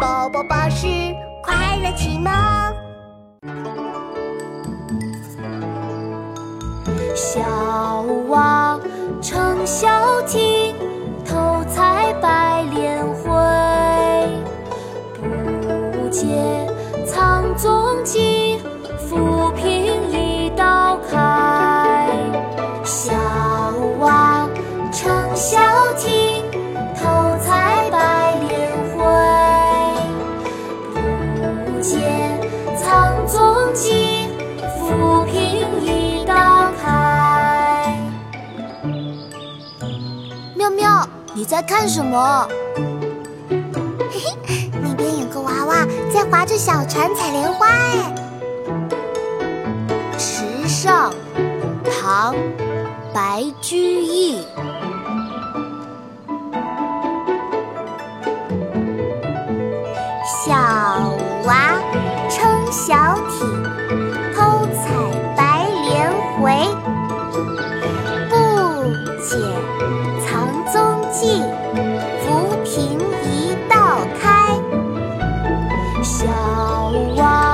宝宝巴士快乐启蒙。小娃撑小艇，偷采白莲回。不解藏踪迹，浮萍一道开。小你在看什么？嘿嘿那边有个娃娃在划着小船采莲花哎。池上唐白居易。小娃撑小艇偷采白莲回不解亭一道开。小王。